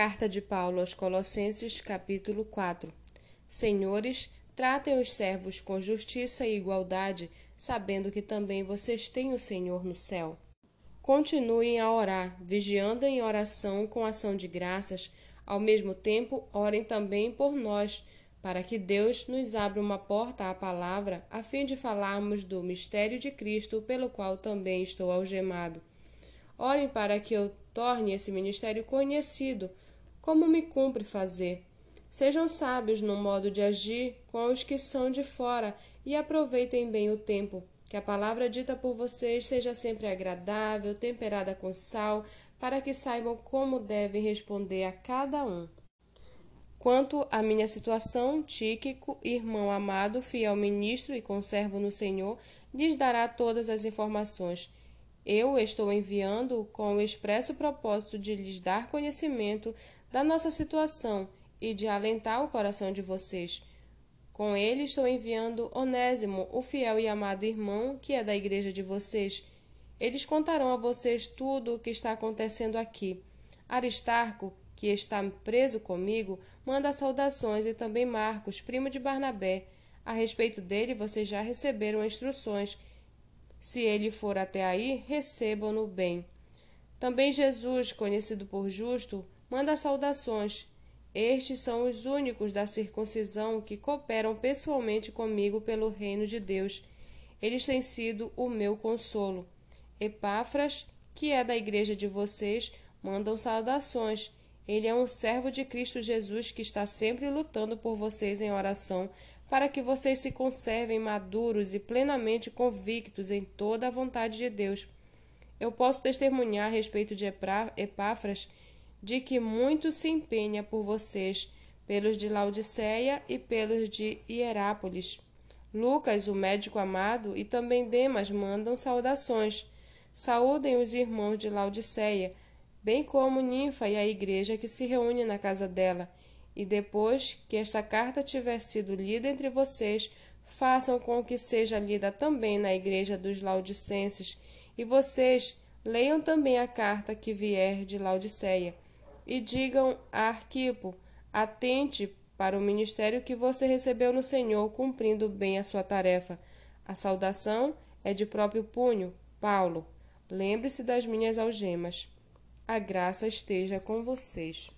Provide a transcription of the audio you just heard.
Carta de Paulo aos Colossenses, capítulo 4 Senhores, tratem os servos com justiça e igualdade, sabendo que também vocês têm o Senhor no céu. Continuem a orar, vigiando em oração com ação de graças. Ao mesmo tempo, orem também por nós, para que Deus nos abra uma porta à palavra, a fim de falarmos do mistério de Cristo, pelo qual também estou algemado. Orem para que eu torne esse ministério conhecido, como me cumpre fazer. Sejam sábios no modo de agir com os que são de fora e aproveitem bem o tempo. Que a palavra dita por vocês seja sempre agradável, temperada com sal, para que saibam como devem responder a cada um. Quanto à minha situação, Tíquico, irmão amado, fiel ministro e conservo no Senhor, lhes dará todas as informações. Eu estou enviando com o expresso propósito de lhes dar conhecimento da nossa situação e de alentar o coração de vocês. Com ele estou enviando Onésimo, o fiel e amado irmão que é da igreja de vocês. Eles contarão a vocês tudo o que está acontecendo aqui. Aristarco, que está preso comigo, manda saudações e também Marcos, primo de Barnabé. A respeito dele, vocês já receberam instruções. Se ele for até aí, recebam-no bem. Também Jesus, conhecido por justo, manda saudações. Estes são os únicos da circuncisão que cooperam pessoalmente comigo pelo reino de Deus. Eles têm sido o meu consolo. Epáfras, que é da igreja de vocês, mandam saudações. Ele é um servo de Cristo Jesus que está sempre lutando por vocês em oração, para que vocês se conservem maduros e plenamente convictos em toda a vontade de Deus. Eu posso testemunhar a respeito de Epáfras de que muito se empenha por vocês, pelos de Laodiceia e pelos de Hierápolis. Lucas, o médico amado, e também Demas mandam saudações. Saúdem os irmãos de Laodiceia bem como Ninfa e a igreja que se reúne na casa dela. E depois que esta carta tiver sido lida entre vocês, façam com que seja lida também na igreja dos Laodicenses, e vocês leiam também a carta que vier de Laodiceia, e digam a Arquipo: atente para o ministério que você recebeu no Senhor, cumprindo bem a sua tarefa. A saudação é de próprio punho, Paulo. Lembre-se das minhas algemas. A graça esteja com vocês.